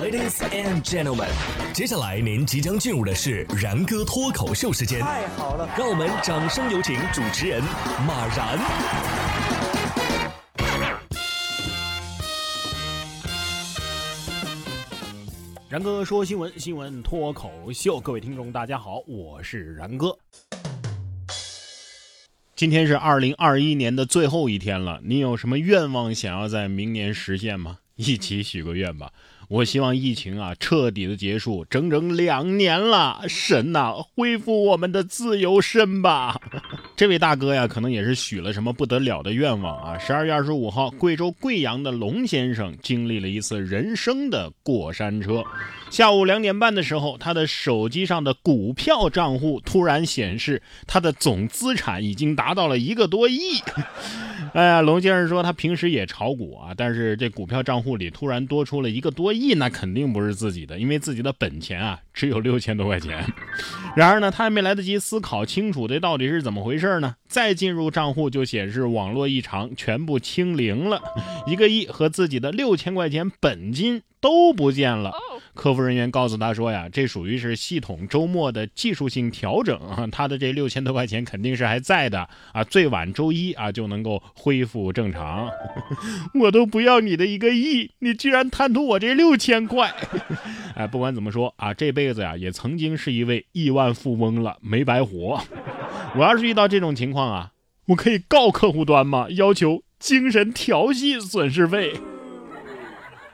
Ladies and gentlemen，接下来您即将进入的是然哥脱口秀时间。太好了，让我们掌声有请主持人马然。然哥说新闻，新闻脱口秀，各位听众大家好，我是然哥。今天是二零二一年的最后一天了，你有什么愿望想要在明年实现吗？一起许个愿吧。我希望疫情啊彻底的结束，整整两年了，神呐，恢复我们的自由身吧！这位大哥呀，可能也是许了什么不得了的愿望啊。十二月二十五号，贵州贵阳的龙先生经历了一次人生的过山车。下午两点半的时候，他的手机上的股票账户突然显示，他的总资产已经达到了一个多亿。哎呀，龙先生说他平时也炒股啊，但是这股票账户里突然多出了一个多亿，亿那肯定不是自己的，因为自己的本钱啊只有六千多块钱。然而呢，他还没来得及思考清楚这到底是怎么回事呢，再进入账户就显示网络异常，全部清零了，一个亿和自己的六千块钱本金都不见了。客服人员告诉他说呀，这属于是系统周末的技术性调整啊，他的这六千多块钱肯定是还在的啊，最晚周一啊就能够恢复正常。我都不要你的一个亿，你居然贪图我这六千块！哎，不管怎么说啊，这辈子呀也曾经是一位亿万富翁了，没白活。我要是遇到这种情况啊，我可以告客户端吗？要求精神调戏损失费。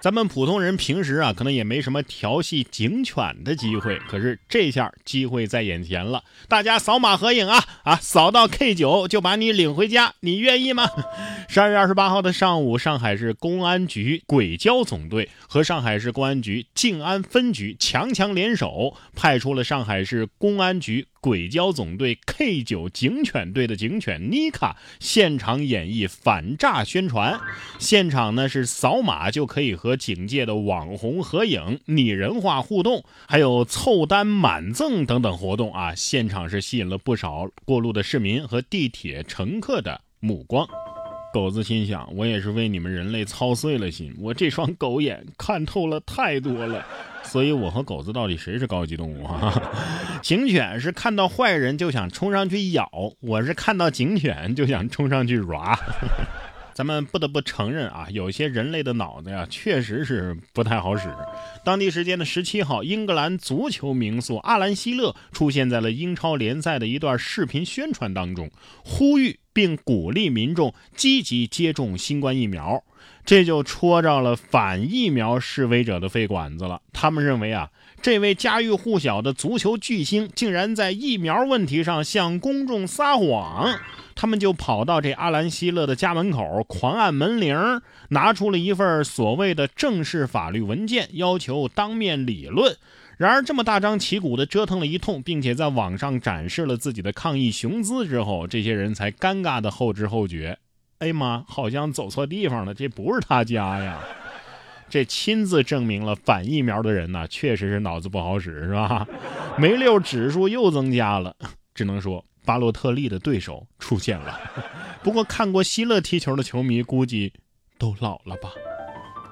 咱们普通人平时啊，可能也没什么调戏警犬的机会，可是这下机会在眼前了。大家扫码合影啊啊，扫到 K 九就把你领回家，你愿意吗？十二月二十八号的上午，上海市公安局轨交总队和上海市公安局静安分局强强联手，派出了上海市公安局。轨交总队 K 九警犬队的警犬妮卡现场演绎反诈宣传，现场呢是扫码就可以和警界的网红合影、拟人化互动，还有凑单满赠等等活动啊！现场是吸引了不少过路的市民和地铁乘客的目光。狗子心想：我也是为你们人类操碎了心，我这双狗眼看透了太多了。所以，我和狗子到底谁是高级动物啊？警犬是看到坏人就想冲上去咬，我是看到警犬就想冲上去抓。咱们不得不承认啊，有些人类的脑子呀，确实是不太好使。当地时间的十七号，英格兰足球名宿阿兰·希勒出现在了英超联赛的一段视频宣传当中，呼吁并鼓励民众积极接种新冠疫苗。这就戳着了反疫苗示威者的肺管子了。他们认为啊，这位家喻户晓的足球巨星竟然在疫苗问题上向公众撒谎。他们就跑到这阿兰·希勒的家门口，狂按门铃，拿出了一份所谓的正式法律文件，要求当面理论。然而，这么大张旗鼓的折腾了一通，并且在网上展示了自己的抗议雄姿之后，这些人才尴尬的后知后觉。哎妈，好像走错地方了，这不是他家呀！这亲自证明了反疫苗的人呢，确实是脑子不好使，是吧？没溜指数又增加了，只能说巴洛特利的对手出现了。不过看过希勒踢球的球迷估计都老了吧。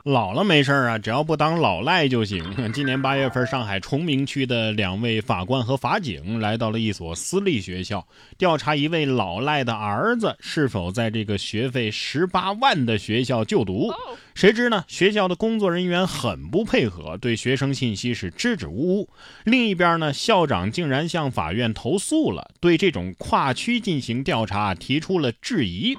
老了没事啊，只要不当老赖就行。今年八月份，上海崇明区的两位法官和法警来到了一所私立学校，调查一位老赖的儿子是否在这个学费十八万的学校就读。谁知呢，学校的工作人员很不配合，对学生信息是支支吾吾。另一边呢，校长竟然向法院投诉了，对这种跨区进行调查提出了质疑。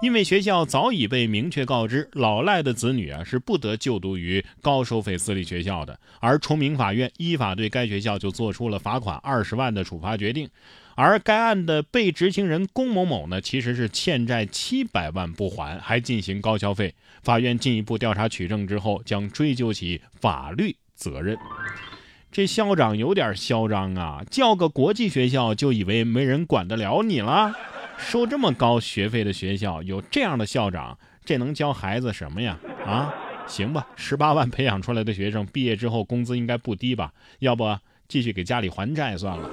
因为学校早已被明确告知，老赖的子女啊是不得就读于高收费私立学校的，而崇明法院依法对该学校就做出了罚款二十万的处罚决定，而该案的被执行人龚某某呢，其实是欠债七百万不还，还进行高消费，法院进一步调查取证之后，将追究其法律责任。这校长有点嚣张啊，叫个国际学校就以为没人管得了你了？收这么高学费的学校，有这样的校长，这能教孩子什么呀？啊，行吧，十八万培养出来的学生，毕业之后工资应该不低吧？要不继续给家里还债算了。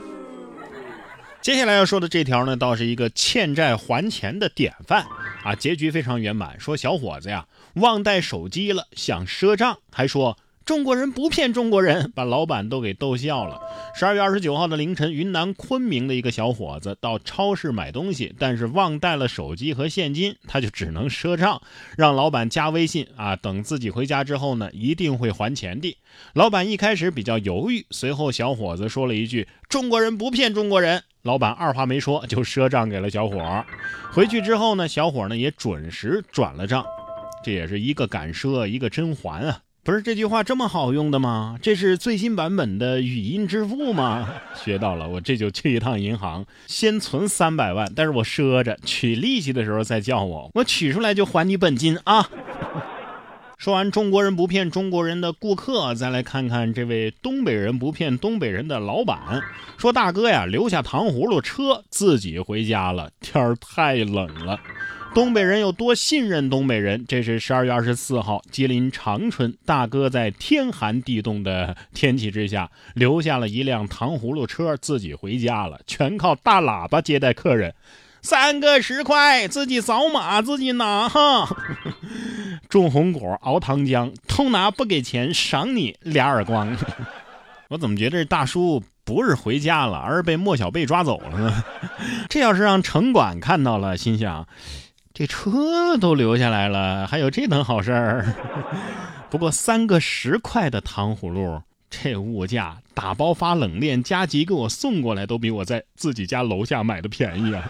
接下来要说的这条呢，倒是一个欠债还钱的典范啊，结局非常圆满。说小伙子呀，忘带手机了，想赊账，还说中国人不骗中国人，把老板都给逗笑了。十二月二十九号的凌晨，云南昆明的一个小伙子到超市买东西，但是忘带了手机和现金，他就只能赊账，让老板加微信啊，等自己回家之后呢，一定会还钱的。老板一开始比较犹豫，随后小伙子说了一句：“中国人不骗中国人。”老板二话没说就赊账给了小伙。回去之后呢，小伙呢也准时转了账。这也是一个敢赊，一个真还啊！不是这句话这么好用的吗？这是最新版本的语音支付吗？学到了，我这就去一趟银行，先存三百万，但是我赊着，取利息的时候再叫我，我取出来就还你本金啊！说完中国人不骗中国人的顾客，再来看看这位东北人不骗东北人的老板。说大哥呀，留下糖葫芦车，自己回家了，天儿太冷了。东北人有多信任东北人？这是十二月二十四号，吉林长春大哥在天寒地冻的天气之下，留下了一辆糖葫芦车，自己回家了，全靠大喇叭接待客人。三个十块，自己扫码自己拿哈。种红果，熬糖浆，偷拿不给钱，赏你俩耳光。我怎么觉得这大叔不是回家了，而是被莫小贝抓走了呢？这要是让城管看到了，心想。这车都留下来了，还有这等好事儿。不过三个十块的糖葫芦，这物价打包发冷链加急给我送过来，都比我在自己家楼下买的便宜啊！